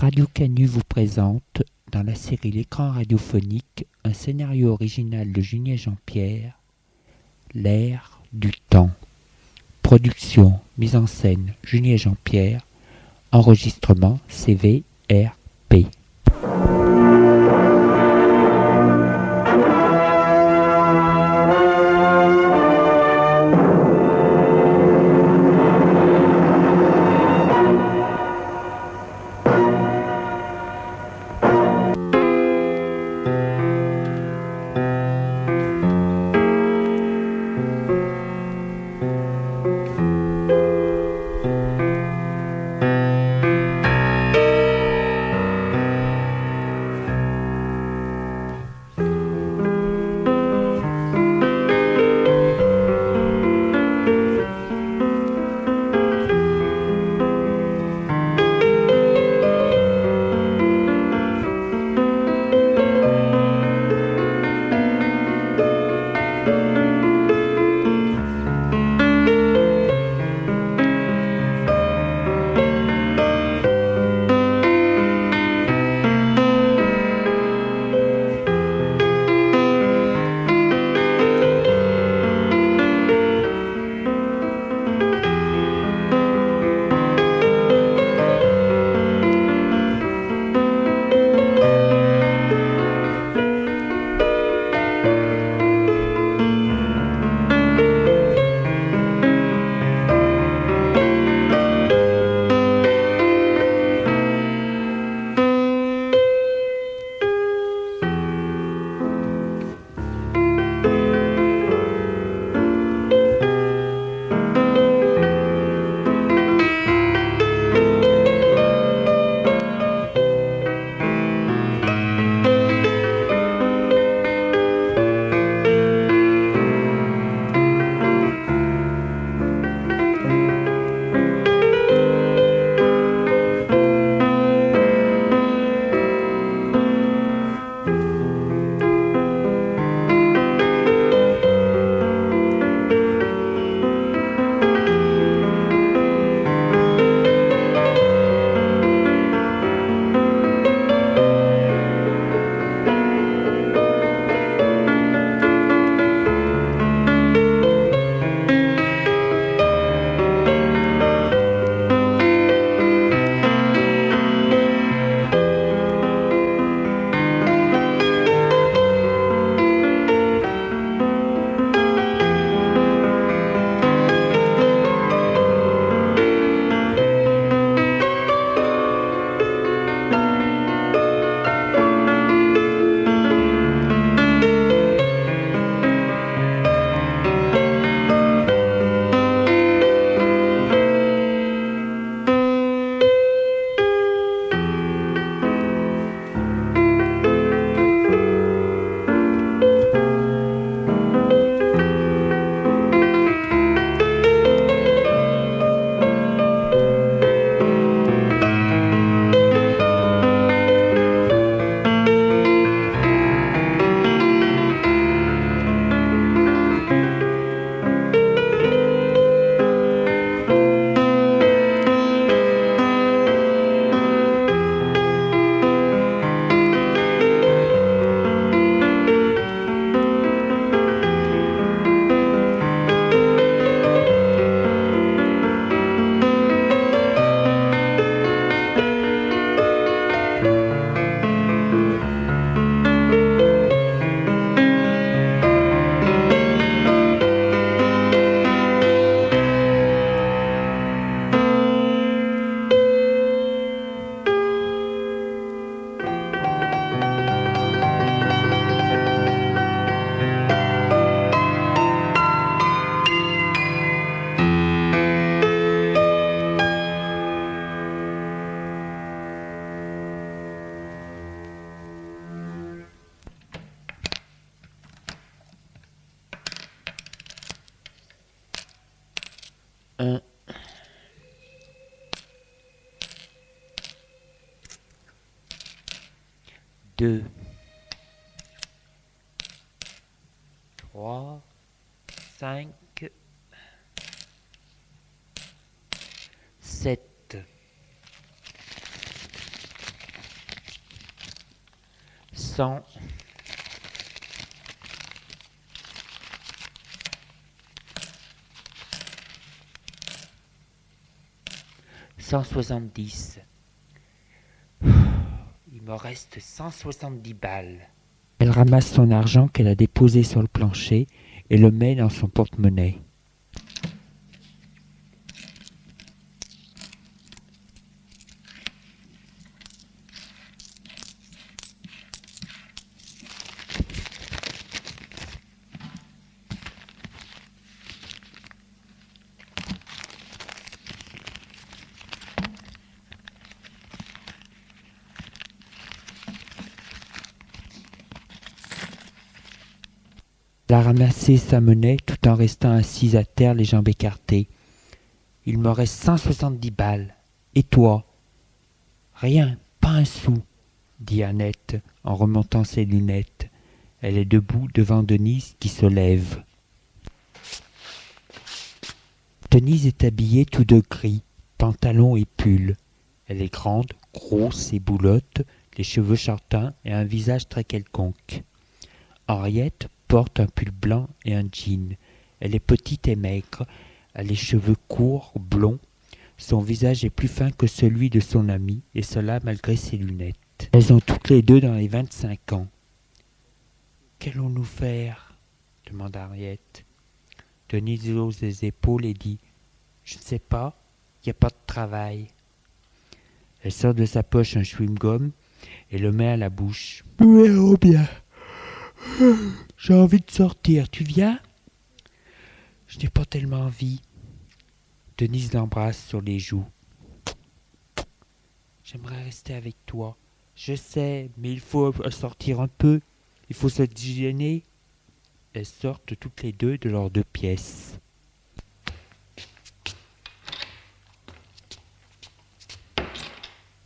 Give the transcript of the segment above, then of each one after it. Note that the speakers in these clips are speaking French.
Radio Canu vous présente, dans la série L'écran radiophonique, un scénario original de Julien Jean-Pierre, L'air du temps. Production, mise en scène, Julien Jean-Pierre. Enregistrement CVRP. 170. Il me reste 170 balles. Elle ramasse son argent qu'elle a déposé sur le plancher et le met dans son porte-monnaie. Elle a ramassé sa monnaie tout en restant assise à terre, les jambes écartées. Il me reste cent soixante-dix balles. Et toi? Rien, pas un sou, dit Annette en remontant ses lunettes. Elle est debout devant Denise qui se lève. Denise est habillée tout de gris, pantalon et pull. Elle est grande, grosse et boulotte, les cheveux châtains et un visage très quelconque. Henriette porte un pull blanc et un jean. Elle est petite et maigre, a les cheveux courts, blonds. Son visage est plus fin que celui de son amie, et cela malgré ses lunettes. Elles ont toutes les deux dans les vingt-cinq ans. Qu'allons-nous faire? demanda Henriette. Denise hausse les épaules et dit Je ne sais pas, il n'y a pas de travail. Elle sort de sa poche un chewing-gum et le met à la bouche. Bien. J'ai envie de sortir, tu viens? Je n'ai pas tellement envie. Denise l'embrasse sur les joues. J'aimerais rester avec toi. Je sais, mais il faut sortir un peu. Il faut se déjeuner. Elles sortent toutes les deux de leurs deux pièces.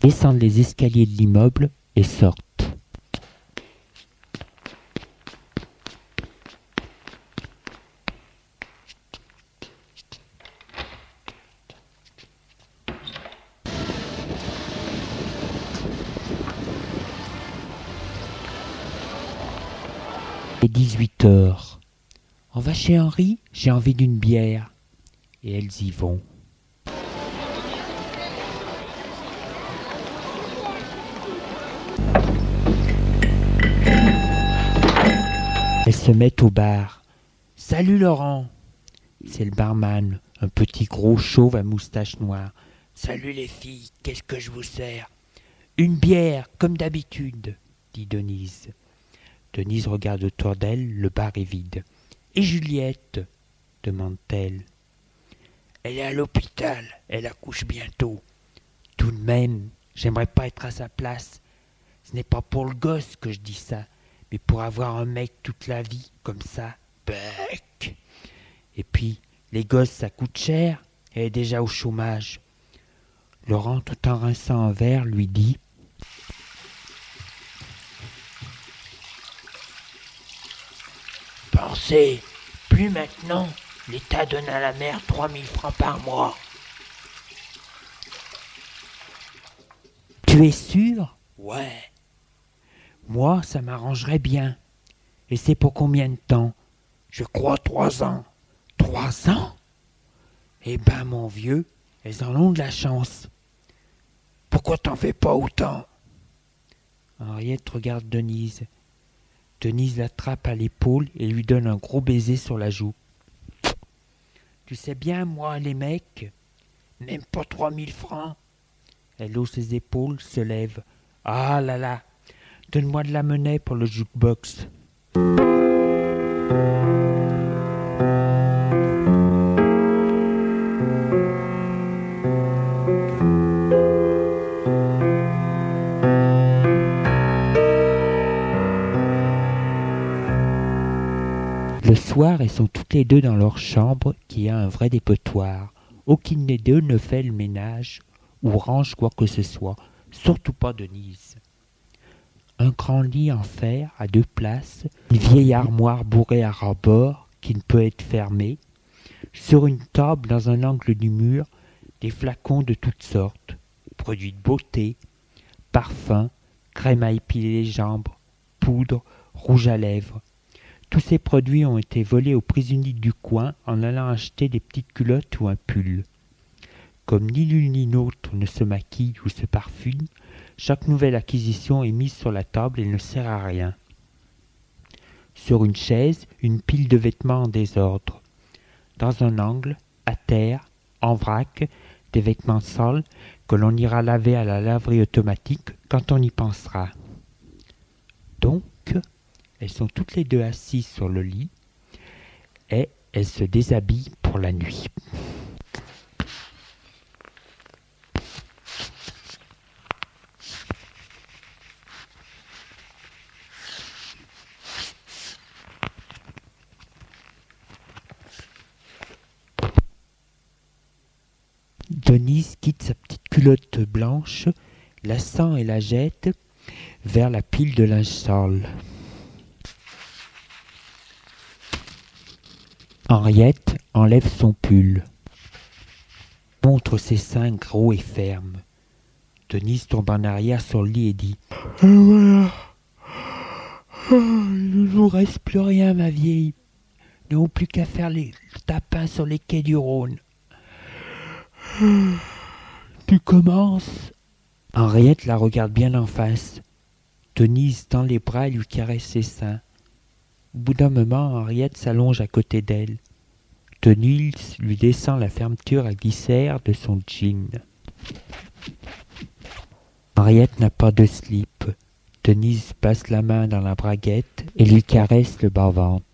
Descendent les escaliers de l'immeuble et sortent. 18 heures. On va chez Henri, j'ai envie d'une bière. Et elles y vont. Elles se mettent au bar. Salut Laurent C'est le barman, un petit gros chauve à moustache noire. Salut les filles, qu'est-ce que je vous sers? Une bière, comme d'habitude, dit Denise. Denise regarde autour d'elle, le bar est vide. Et Juliette? demande-t-elle. Elle est à l'hôpital, elle accouche bientôt. Tout de même, j'aimerais pas être à sa place. Ce n'est pas pour le gosse que je dis ça, mais pour avoir un mec toute la vie, comme ça. Bec Et puis, les gosses, ça coûte cher, elle est déjà au chômage. Laurent, tout en rinçant un verre, lui dit Pensez, plus maintenant, l'État donne à la mère trois mille francs par mois. Tu es sûr? Ouais. Moi, ça m'arrangerait bien. Et c'est pour combien de temps? Je crois trois ans. Trois ans? Eh ben, mon vieux, elles en ont de la chance. Pourquoi t'en fais pas autant? Henriette regarde Denise. Denise l'attrape à l'épaule et lui donne un gros baiser sur la joue. Tu sais bien, moi, les mecs, même pas trois mille francs. Elle hausse ses épaules, se lève. Ah là là, donne-moi de la monnaie pour le jukebox. Le soir, elles sont toutes les deux dans leur chambre qui a un vrai dépotoir. Aucune des deux ne fait le ménage ou range quoi que ce soit, surtout pas Denise. Un grand lit en fer à deux places, une vieille armoire bourrée à ras-bord qui ne peut être fermée, sur une table dans un angle du mur, des flacons de toutes sortes, produits de beauté, parfums, crème à épiler les jambes, poudre, rouge à lèvres. Tous ces produits ont été volés aux prisonniers du coin en allant acheter des petites culottes ou un pull. Comme ni l'une ni l'autre ne se maquille ou se parfume, chaque nouvelle acquisition est mise sur la table et ne sert à rien. Sur une chaise, une pile de vêtements en désordre. Dans un angle, à terre, en vrac, des vêtements sales que l'on ira laver à la laverie automatique quand on y pensera. Donc, elles sont toutes les deux assises sur le lit et elles se déshabillent pour la nuit. Denise quitte sa petite culotte blanche, la sent et la jette vers la pile de linge sale. Henriette enlève son pull, montre ses seins gros et fermes. Denise tombe en arrière sur le lit et dit Voilà, il ne nous reste plus rien, ma vieille. Nous n'avons plus qu'à faire les tapins sur les quais du Rhône. Tu commences Henriette la regarde bien en face. Denise tend les bras et lui caresse ses seins. Au bout d'un moment, Henriette s'allonge à côté d'elle. Denise lui descend la fermeture à glissière de son jean. Henriette n'a pas de slip. Denise passe la main dans la braguette et lui caresse le bas-ventre.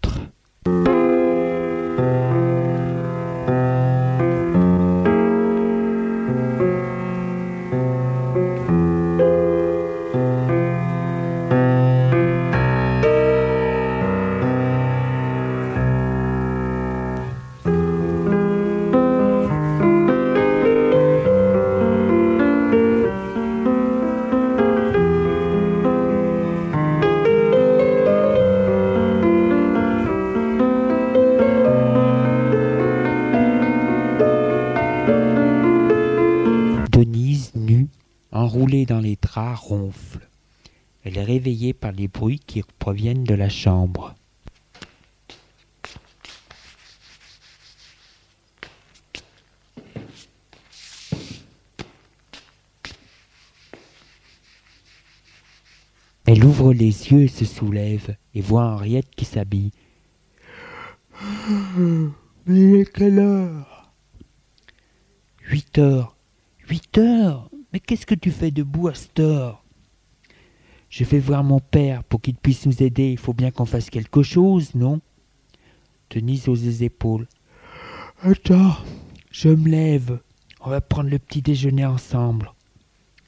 Dans les draps, ronfle. Elle est réveillée par les bruits qui proviennent de la chambre. Elle ouvre les yeux et se soulève et voit Henriette qui s'habille. Mais il est quelle heure? Huit heures. Huit heures? Mais qu'est-ce que tu fais debout à cette heure Je vais voir mon père pour qu'il puisse nous aider. Il faut bien qu'on fasse quelque chose, non? Denise hausse les épaules. Attends, je me lève. On va prendre le petit déjeuner ensemble.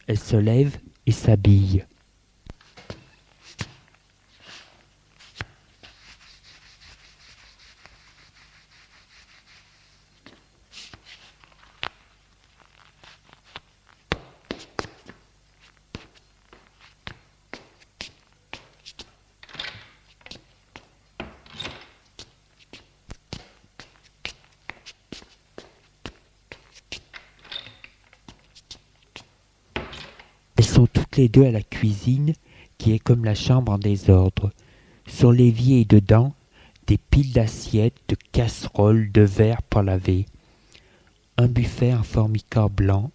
Elle se lève et s'habille. Elles sont toutes les deux à la cuisine, qui est comme la chambre en désordre. Sur l'évier et dedans, des piles d'assiettes, de casseroles, de verres pour laver. Un buffet en formica blanc,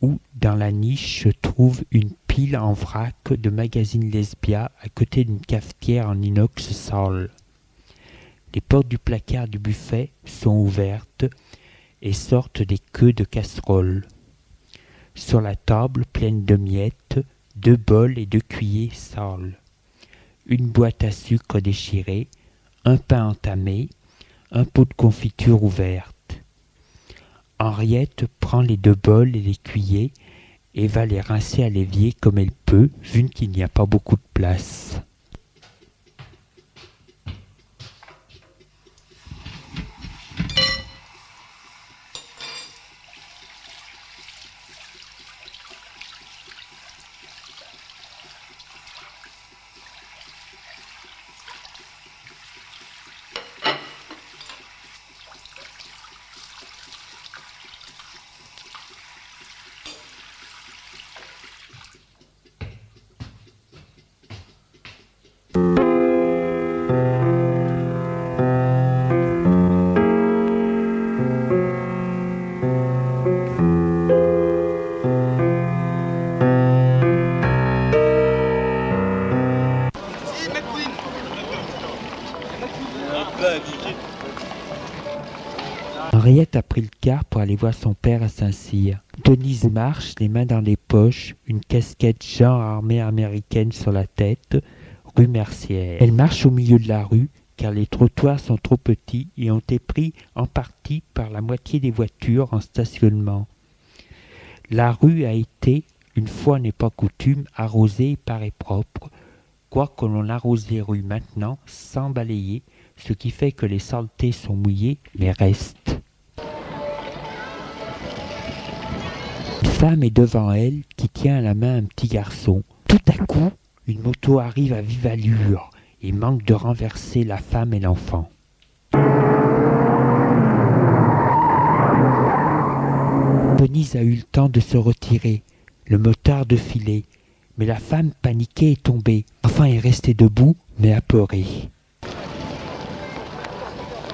où, dans la niche, se trouve une pile en vrac de magazines Lesbia à côté d'une cafetière en inox sale. Les portes du placard du buffet sont ouvertes et sortent des queues de casseroles. Sur la table pleine de miettes, deux bols et deux cuillers sales. Une boîte à sucre déchirée, un pain entamé, un pot de confiture ouverte. Henriette prend les deux bols et les cuillers et va les rincer à l'évier comme elle peut, vu qu'il n'y a pas beaucoup de place. Henriette a pris le car pour aller voir son père à Saint-Cyr. Denise marche, les mains dans les poches, une casquette genre armée américaine sur la tête, rue Mercière. Elle marche au milieu de la rue, car les trottoirs sont trop petits et ont été pris en partie par la moitié des voitures en stationnement. La rue a été, une fois n'est pas coutume, arrosée et paraît propre, quoique l'on arrose les rues maintenant sans balayer, ce qui fait que les saletés sont mouillées mais restent. Une femme est devant elle qui tient à la main un petit garçon. Tout à coup, une moto arrive à vive allure et manque de renverser la femme et l'enfant. Denise a eu le temps de se retirer, le motard de filer, mais la femme paniquée est tombée. Enfin est restée debout, mais apeurée.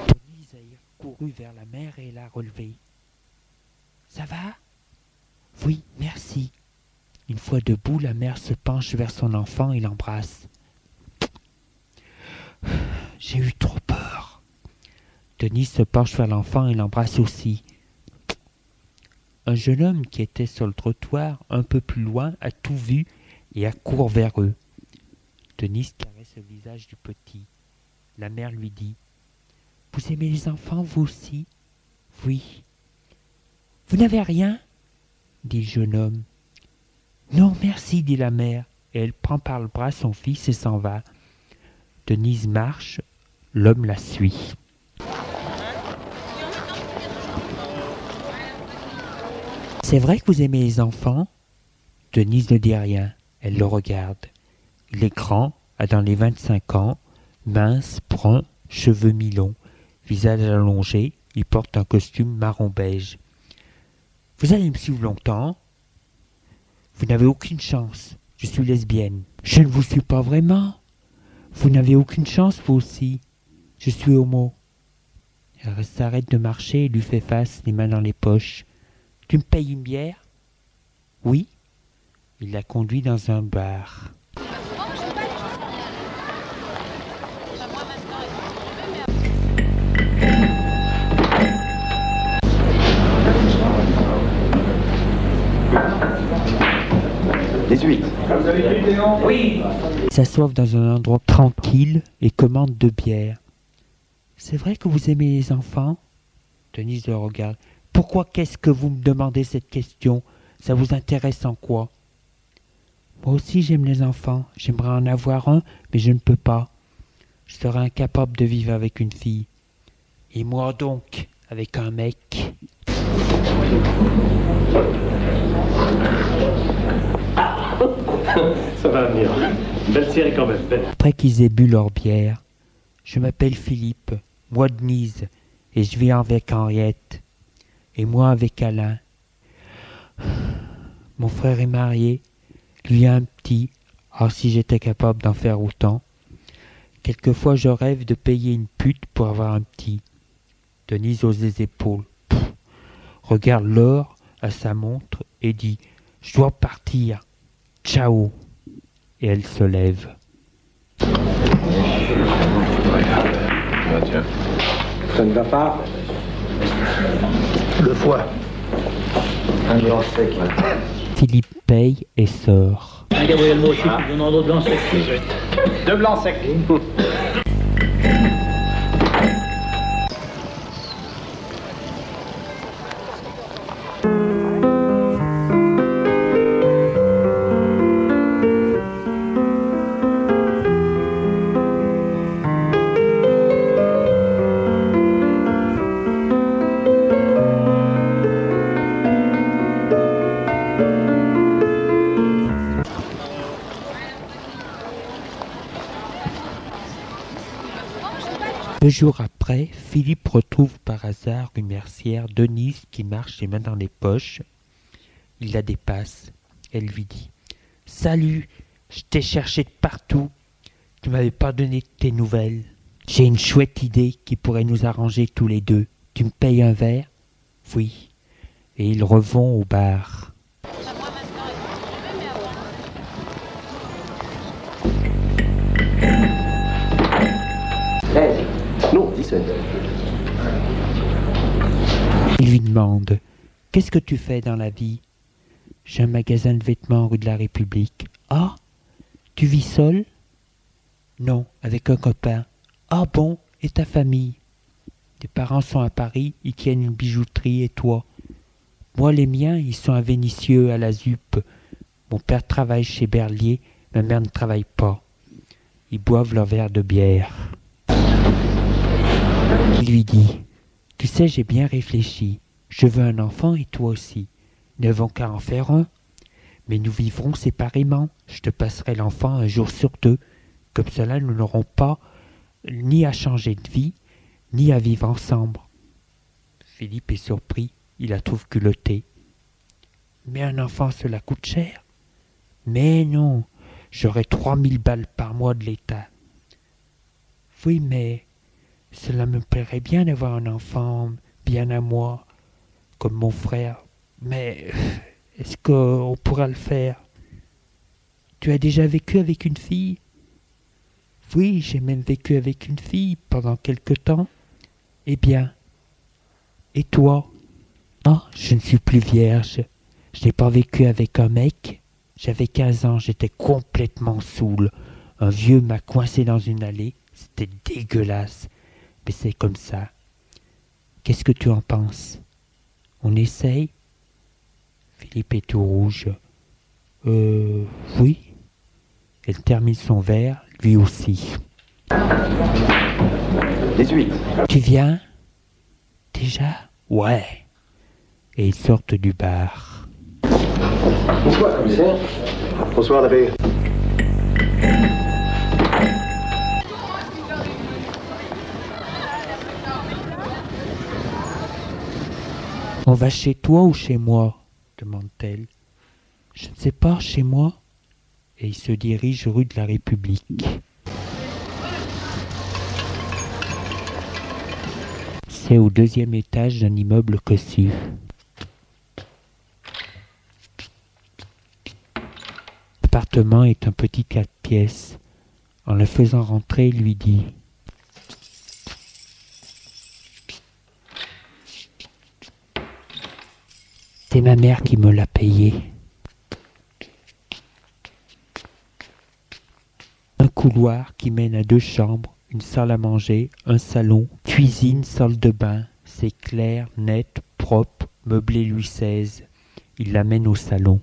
Denise a couru vers la mère et l'a relevée. Ça va? Oui, merci. Une fois debout, la mère se penche vers son enfant et l'embrasse. J'ai eu trop peur. Denise se penche vers l'enfant et l'embrasse aussi. Un jeune homme qui était sur le trottoir un peu plus loin a tout vu et accourt vers eux. Denise caresse le visage du petit. La mère lui dit Vous aimez les enfants, vous aussi Oui. Vous n'avez rien dit le jeune homme. Non, merci, dit la mère, et elle prend par le bras son fils et s'en va. Denise marche, l'homme la suit. C'est vrai que vous aimez les enfants? Denise ne dit rien, elle le regarde. Il est grand, a dans les vingt-cinq ans, mince, brun, cheveux mi-longs, visage allongé, il porte un costume marron beige. Vous allez me suivre longtemps? Vous n'avez aucune chance, je suis lesbienne. Je ne vous suis pas vraiment. Vous n'avez aucune chance, vous aussi. Je suis homo. Elle s'arrête de marcher et lui fait face, les mains dans les poches. Tu me payes une bière? Oui. Il la conduit dans un bar. Oui. S'assoivent dans un endroit tranquille et commande deux bières. C'est vrai que vous aimez les enfants? Denise le regarde. Pourquoi qu'est-ce que vous me demandez cette question? Ça vous intéresse en quoi? Moi aussi j'aime les enfants. J'aimerais en avoir un, mais je ne peux pas. Je serais incapable de vivre avec une fille. Et moi donc, avec un mec? Ça va venir. Belle série quand même. Après qu'ils aient bu leur bière, je m'appelle Philippe, moi Denise, et je vis avec Henriette, et moi avec Alain. Mon frère est marié, lui a un petit, alors si j'étais capable d'en faire autant. Quelquefois je rêve de payer une pute pour avoir un petit. Denise hausse les épaules, regarde l'or à sa montre et dit Je dois partir. Ciao. Et elle se lève. Ah. Ça ne va pas Le foie. Un blanc sec. Philippe paye et sort. Un Gabriel tu donnes un autre blanc sec. Deux blancs secs. Deux jours après, Philippe retrouve par hasard une mercière, Denise, qui marche les mains dans les poches. Il la dépasse. Elle lui dit Salut, je t'ai cherché de partout. Tu m'avais pas donné tes nouvelles. J'ai une chouette idée qui pourrait nous arranger tous les deux. Tu me payes un verre? Oui. Et ils revont au bar. 17. Il lui demande Qu'est-ce que tu fais dans la vie J'ai un magasin de vêtements rue de la République. Ah Tu vis seul Non, avec un copain. Ah bon Et ta famille? Tes parents sont à Paris, ils tiennent une bijouterie et toi? Moi, les miens, ils sont à Vénissieux, à la ZUP. Mon père travaille chez Berlier, ma mère ne travaille pas. Ils boivent leur verre de bière. Il lui dit Tu sais, j'ai bien réfléchi. Je veux un enfant et toi aussi. Ne n'avons qu'à en faire un. Mais nous vivrons séparément. Je te passerai l'enfant un jour sur deux. Comme cela, nous n'aurons pas ni à changer de vie, ni à vivre ensemble. Philippe est surpris. Il la trouve culottée. Mais un enfant, cela coûte cher. Mais non, j'aurai trois mille balles par mois de l'État. Oui, mais cela me plairait bien d'avoir un enfant bien à moi, comme mon frère. Mais est-ce qu'on pourra le faire? Tu as déjà vécu avec une fille? Oui, j'ai même vécu avec une fille pendant quelque temps. Eh bien, et toi? Ah, je ne suis plus vierge. Je n'ai pas vécu avec un mec. J'avais quinze ans, j'étais complètement saoul. Un vieux m'a coincé dans une allée. C'était dégueulasse. Mais c'est comme ça. Qu'est-ce que tu en penses? On essaye? Philippe est tout rouge. Euh. Oui. Elle termine son verre, lui aussi. 18. Tu viens? Déjà? Ouais. Et ils sortent du bar. Bonsoir, commissaire. Bonsoir, l'abbé. On va chez toi ou chez moi demande-t-elle. Je ne sais pas, chez moi. Et il se dirige rue de la République. C'est au deuxième étage d'un immeuble cossu. L'appartement est un petit quatre pièces. En le faisant rentrer, il lui dit C'est ma mère qui me l'a payé. Un couloir qui mène à deux chambres, une salle à manger, un salon, cuisine, salle de bain. C'est clair, net, propre, meublé Louis XVI. Il l'amène au salon.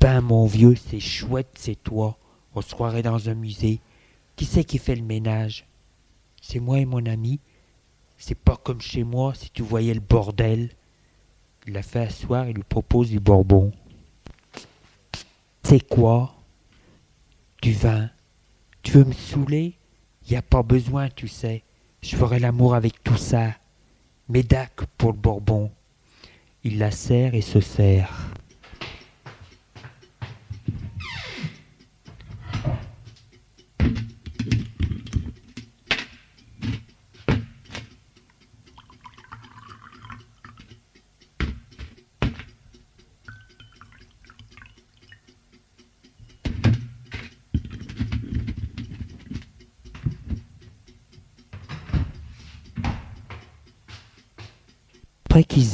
Ben mon vieux, c'est chouette, c'est toi. On se dans un musée. Qui c'est qui fait le ménage? C'est moi et mon ami. C'est pas comme chez moi si tu voyais le bordel. Il la fait asseoir et lui propose du bourbon. C'est quoi? Du vin. Tu veux me saouler? Y a pas besoin, tu sais. Je ferai l'amour avec tout ça. Médac pour le bourbon. Il la serre et se serre.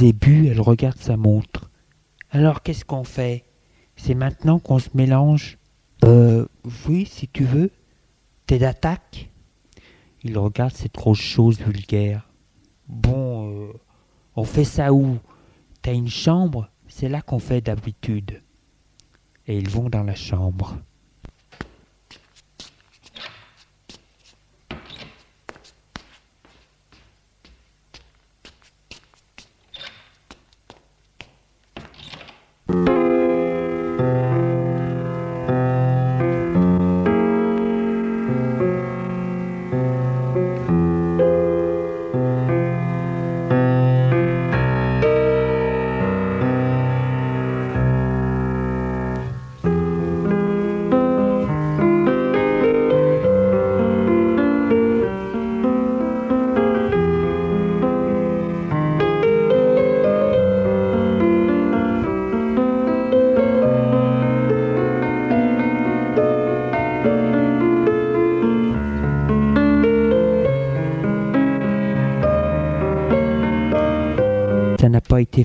Elle regarde sa montre. Alors qu'est-ce qu'on fait? C'est maintenant qu'on se mélange? Euh, oui, si tu veux. T'es d'attaque? Il regarde cette grosse chose vulgaire. Bon, euh, on fait ça où? T'as une chambre? C'est là qu'on fait d'habitude. Et ils vont dans la chambre.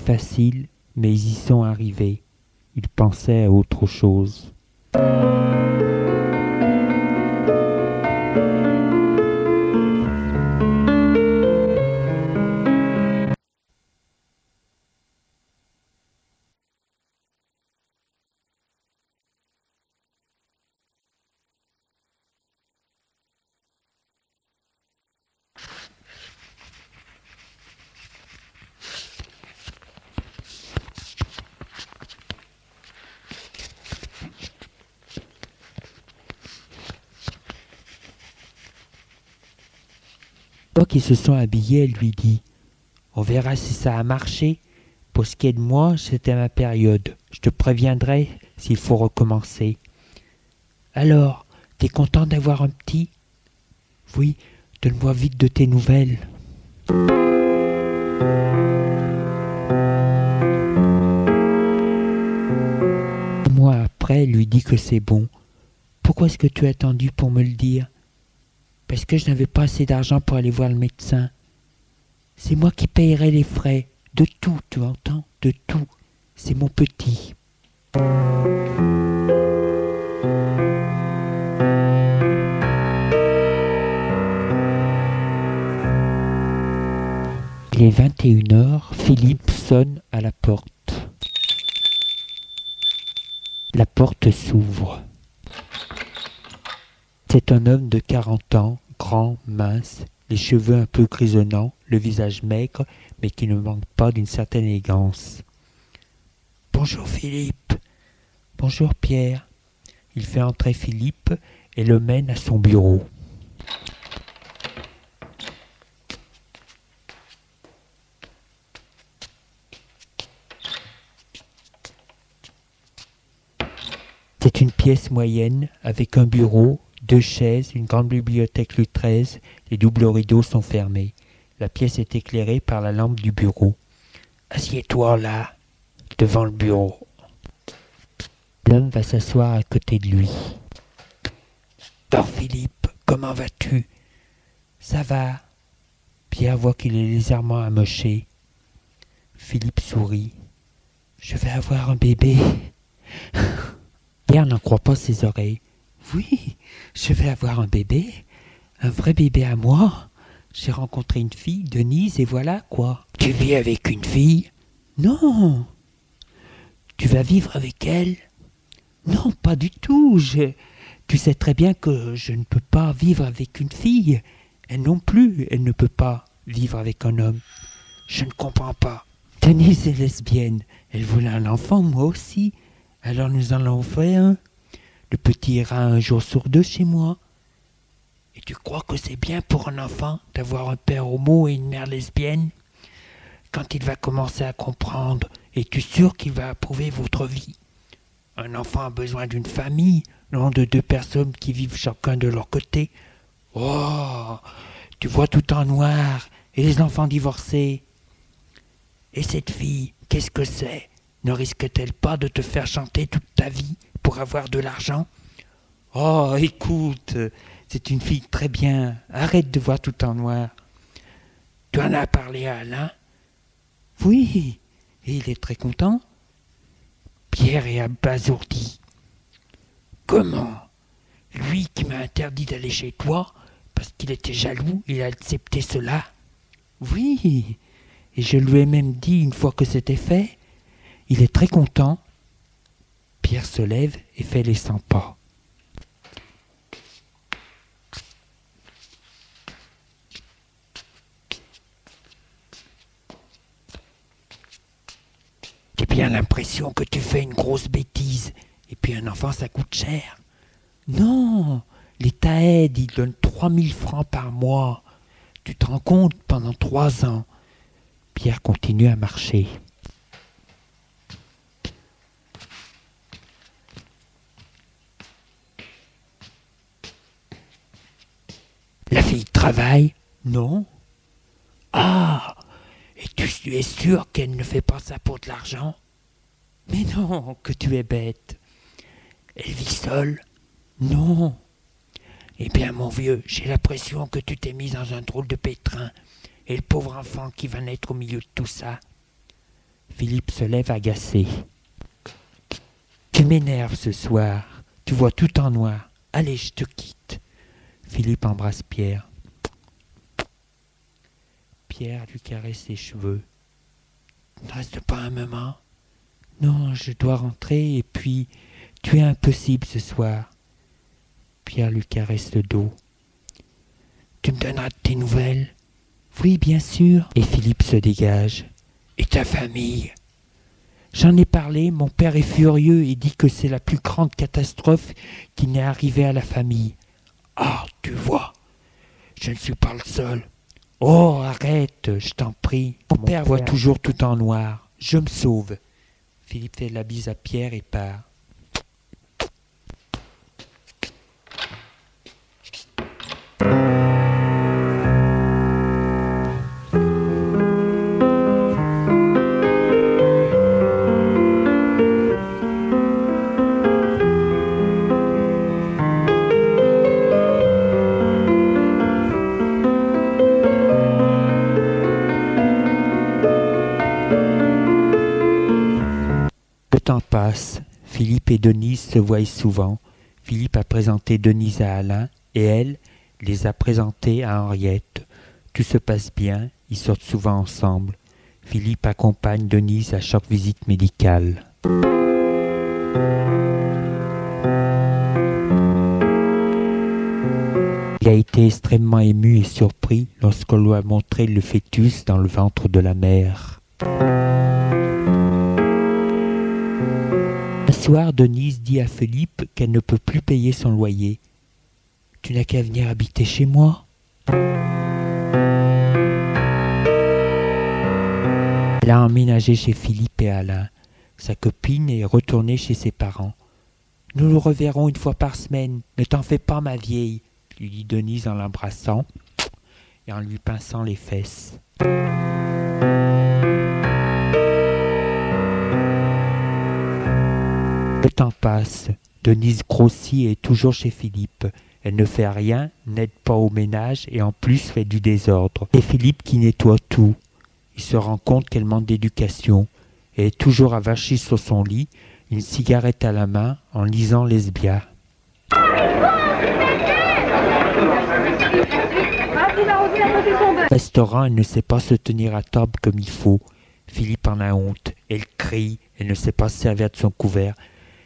Facile, mais ils y sont arrivés. Ils pensaient à autre chose. Fois qu'ils se sont habillés, elle lui dit On verra si ça a marché. Pour ce qui est de moi, c'était ma période. Je te préviendrai s'il faut recommencer. Alors, t'es content d'avoir un petit? Oui, donne-moi vite de tes nouvelles. Un mois après, elle lui dit que c'est bon. Pourquoi est-ce que tu as attendu pour me le dire? Parce que je n'avais pas assez d'argent pour aller voir le médecin. C'est moi qui payerai les frais. De tout, tu entends De tout. C'est mon petit. Il est 21h, Philippe sonne à la porte. La porte s'ouvre. C'est un homme de 40 ans, grand, mince, les cheveux un peu grisonnants, le visage maigre, mais qui ne manque pas d'une certaine élégance. Bonjour Philippe. Bonjour Pierre. Il fait entrer Philippe et le mène à son bureau. C'est une pièce moyenne avec un bureau, deux chaises, une grande bibliothèque XIII, les doubles rideaux sont fermés. La pièce est éclairée par la lampe du bureau. Assieds-toi là, devant le bureau. L'homme va s'asseoir à côté de lui. Alors Philippe, comment vas-tu? Ça va? Pierre voit qu'il est légèrement amoché. Philippe sourit. Je vais avoir un bébé. Pierre n'en croit pas ses oreilles. Oui, je vais avoir un bébé, un vrai bébé à moi. J'ai rencontré une fille, Denise, et voilà quoi. Tu vis avec une fille? Non. Tu vas vivre avec elle? Non, pas du tout. Tu sais très bien que je ne peux pas vivre avec une fille. Elle non plus, elle ne peut pas vivre avec un homme. Je ne comprends pas. Denise est lesbienne. Elle voulait un enfant, moi aussi. Alors nous en avons fait un. Le petit ira un jour sur deux chez moi. Et tu crois que c'est bien pour un enfant d'avoir un père homo et une mère lesbienne? Quand il va commencer à comprendre, es-tu sûr qu'il va approuver votre vie? Un enfant a besoin d'une famille, non de deux personnes qui vivent chacun de leur côté. Oh Tu vois tout en noir, et les enfants divorcés. Et cette fille, qu'est-ce que c'est? Ne risque-t-elle pas de te faire chanter toute ta vie pour avoir de l'argent? Oh, écoute, c'est une fille très bien. Arrête de voir tout en noir. Tu en as parlé à Alain? Oui, et il est très content. Pierre est abasourdi. Comment? Lui qui m'a interdit d'aller chez toi, parce qu'il était jaloux, il a accepté cela? Oui, et je lui ai même dit une fois que c'était fait. Il est très content. Pierre se lève et fait les cent pas. J'ai bien l'impression que tu fais une grosse bêtise. Et puis un enfant, ça coûte cher. Non, l'État aide, il donne 3000 francs par mois. Tu te rends compte pendant trois ans. Pierre continue à marcher. Travaille Non. Ah Et tu es sûr qu'elle ne fait pas ça pour de l'argent? Mais non, que tu es bête. Elle vit seule? Non. Eh bien, mon vieux, j'ai l'impression que tu t'es mis dans un drôle de pétrin. Et le pauvre enfant qui va naître au milieu de tout ça. Philippe se lève agacé. Tu m'énerves ce soir. Tu vois tout en noir. Allez, je te quitte. Philippe embrasse Pierre. Pierre lui caresse les cheveux. Ne reste pas un moment. Non, je dois rentrer et puis tu es impossible ce soir. Pierre lui caresse le dos. Tu me donneras tes nouvelles Oui, bien sûr. Et Philippe se dégage. Et ta famille J'en ai parlé, mon père est furieux et dit que c'est la plus grande catastrophe qui n'est arrivée à la famille. Ah, tu vois, je ne suis pas le seul. Oh, arrête, je t'en prie. Mon, père, voit toujours tout en noir. Je me sauve. Philippe fait la bise à Pierre et part. Philippe et Denise se voient souvent. Philippe a présenté Denise à Alain et elle les a présentés à Henriette. Tout se passe bien, ils sortent souvent ensemble. Philippe accompagne Denise à chaque visite médicale. Il a été extrêmement ému et surpris lorsqu'on lui a montré le fœtus dans le ventre de la mère. Soir, Denise dit à Philippe qu'elle ne peut plus payer son loyer. Tu n'as qu'à venir habiter chez moi. Elle a emménagé chez Philippe et Alain. Sa copine est retournée chez ses parents. Nous nous reverrons une fois par semaine. Ne t'en fais pas, ma vieille, lui dit Denise en l'embrassant et en lui pinçant les fesses. Passe. Denise grossit et est toujours chez Philippe. Elle ne fait rien, n'aide pas au ménage et en plus fait du désordre. Et Philippe qui nettoie tout. Il se rend compte qu'elle manque d'éducation. Elle est toujours avachie sur son lit, une cigarette à la main, en lisant Lesbia. Au restaurant, elle ne sait pas se tenir à table comme il faut. Philippe en a honte. Elle crie, elle ne sait pas se servir de son couvert.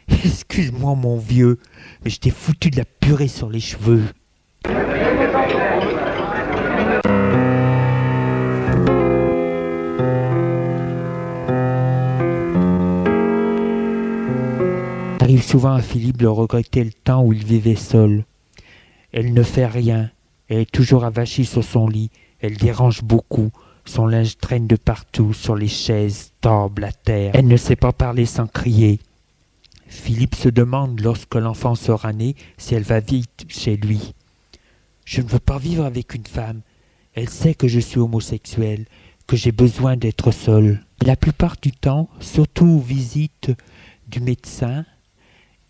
Excuse-moi, mon vieux, mais je t'ai foutu de la purée sur les cheveux. Arrive souvent à Philippe de regretter le temps où il vivait seul. Elle ne fait rien, elle est toujours avachie sur son lit, elle dérange beaucoup, son linge traîne de partout, sur les chaises, table, à terre. Elle ne sait pas parler sans crier. Philippe se demande, lorsque l'enfant sera né, si elle va vite chez lui. Je ne veux pas vivre avec une femme. Elle sait que je suis homosexuel, que j'ai besoin d'être seul. La plupart du temps, surtout aux visites du médecin,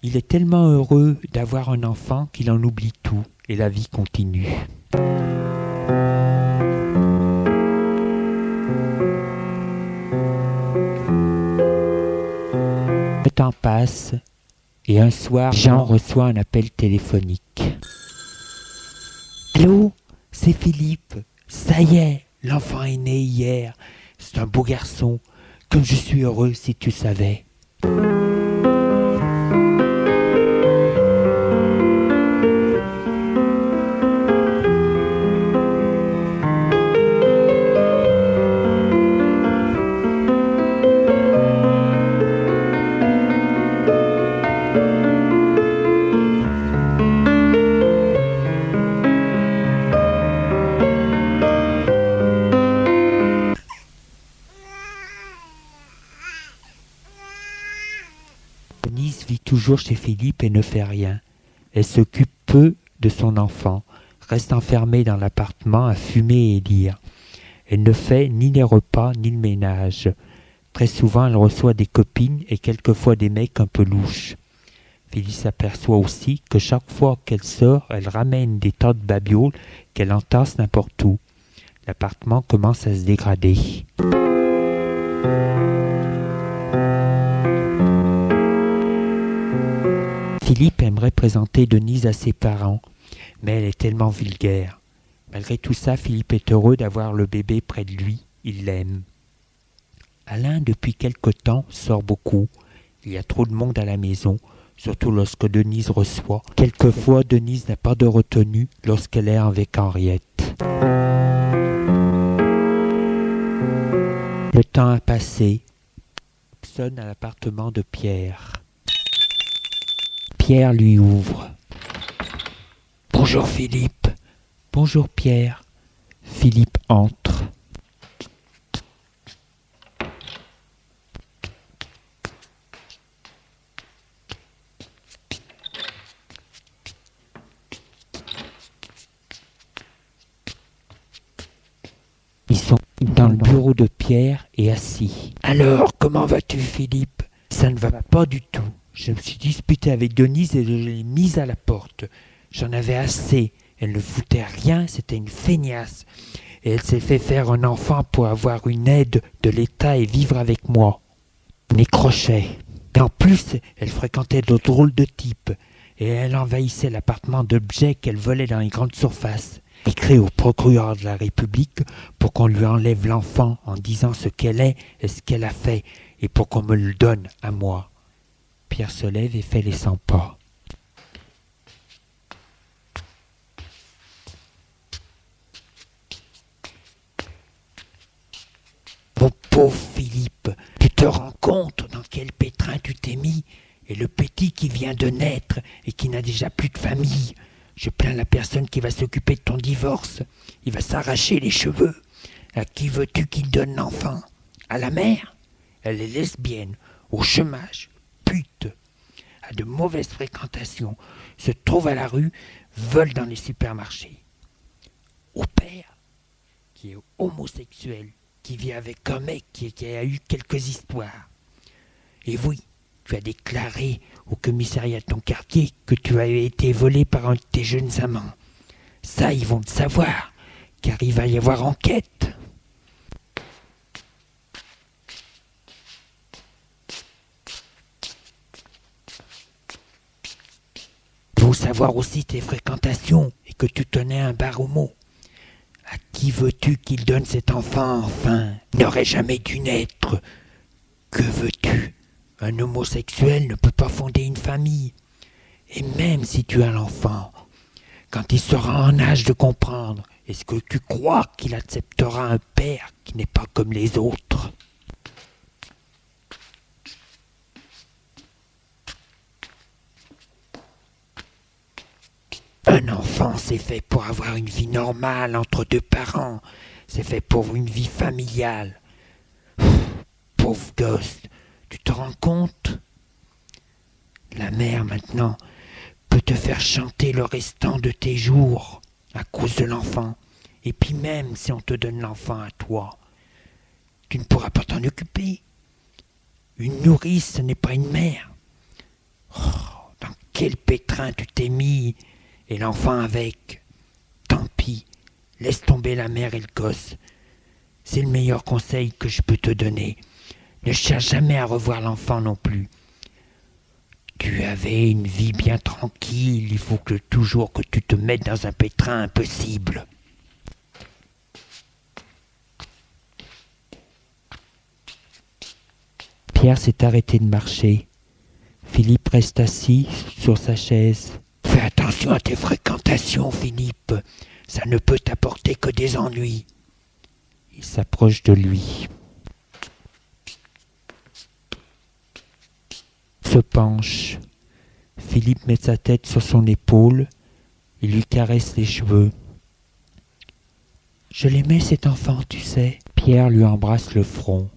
il est tellement heureux d'avoir un enfant qu'il en oublie tout et la vie continue. Temps passe et un soir, Jean reçoit un appel téléphonique. Allô, c'est Philippe. Ça y est, l'enfant est né hier. C'est un beau garçon. Comme je suis heureux si tu savais. Chez Philippe et ne fait rien. Elle s'occupe peu de son enfant, reste enfermée dans l'appartement à fumer et lire. Elle ne fait ni les repas ni le ménage. Très souvent, elle reçoit des copines et quelquefois des mecs un peu louches. Philippe s'aperçoit aussi que chaque fois qu'elle sort, elle ramène des tas de babioles qu'elle entasse n'importe où. L'appartement commence à se dégrader. Philippe aimerait présenter Denise à ses parents, mais elle est tellement vulgaire. Malgré tout ça, Philippe est heureux d'avoir le bébé près de lui, il l'aime. Alain, depuis quelque temps, sort beaucoup. Il y a trop de monde à la maison, surtout lorsque Denise reçoit. Quelquefois, Denise n'a pas de retenue lorsqu'elle est avec Henriette. Le temps a passé. Sonne à l'appartement de Pierre. Pierre lui ouvre. Bonjour Philippe. Bonjour Pierre. Philippe entre. Ils sont dans le bureau de Pierre et assis. Alors, comment vas-tu Philippe? Ça ne va pas du tout. Je me suis disputé avec Denise et je l'ai mise à la porte. J'en avais assez. Elle ne foutait rien, c'était une feignasse. Et elle s'est fait faire un enfant pour avoir une aide de l'État et vivre avec moi. Mes crochets. Et en plus, elle fréquentait de drôles de types. Et elle envahissait l'appartement d'objets qu'elle volait dans les grandes surfaces. Écrit au procureur de la République pour qu'on lui enlève l'enfant en disant ce qu'elle est et ce qu'elle a fait, et pour qu'on me le donne à moi. Pierre se lève et fait les cent pas. Mon pauvre Philippe, tu te rends compte dans quel pétrin tu t'es mis? Et le petit qui vient de naître et qui n'a déjà plus de famille. Je plains la personne qui va s'occuper de ton divorce. Il va s'arracher les cheveux. À qui veux-tu qu'il donne l'enfant? À la mère? Elle est lesbienne, au chômage, pute, a de mauvaises fréquentations, se trouve à la rue, vole dans les supermarchés. Au père, qui est homosexuel, qui vit avec un mec qui, qui a eu quelques histoires. Et oui, tu as déclaré au commissariat de ton quartier que tu avais été volé par un de tes jeunes amants. Ça, ils vont le savoir, car il va y avoir enquête. Savoir aussi tes fréquentations et que tu tenais un bar homo. À qui veux-tu qu'il donne cet enfant enfin? N'aurait jamais dû naître. Que veux-tu? Un homosexuel ne peut pas fonder une famille. Et même si tu as l'enfant, quand il sera en âge de comprendre, est-ce que tu crois qu'il acceptera un père qui n'est pas comme les autres? Un enfant, c'est fait pour avoir une vie normale entre deux parents. C'est fait pour une vie familiale. Pauvre gosse, tu te rends compte? La mère, maintenant, peut te faire chanter le restant de tes jours à cause de l'enfant. Et puis même si on te donne l'enfant à toi, tu ne pourras pas t'en occuper. Une nourrice, ce n'est pas une mère. Oh, dans quel pétrin tu t'es mis? Et l'enfant avec. Tant pis, laisse tomber la mère et le gosse. C'est le meilleur conseil que je peux te donner. Ne cherche jamais à revoir l'enfant non plus. Tu avais une vie bien tranquille, il faut que toujours que tu te mettes dans un pétrin impossible. Pierre s'est arrêté de marcher. Philippe reste assis sur sa chaise. Fais attention à tes fréquentations, Philippe. Ça ne peut t'apporter que des ennuis. Il s'approche de lui. Se penche. Philippe met sa tête sur son épaule. Il lui caresse les cheveux. Je l'aimais cet enfant, tu sais. Pierre lui embrasse le front.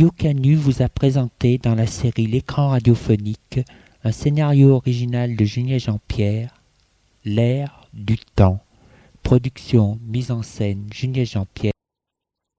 Radio vous a présenté dans la série L'écran radiophonique un scénario original de Julien Jean-Pierre, L'ère du temps. Production, mise en scène, Julien Jean-Pierre.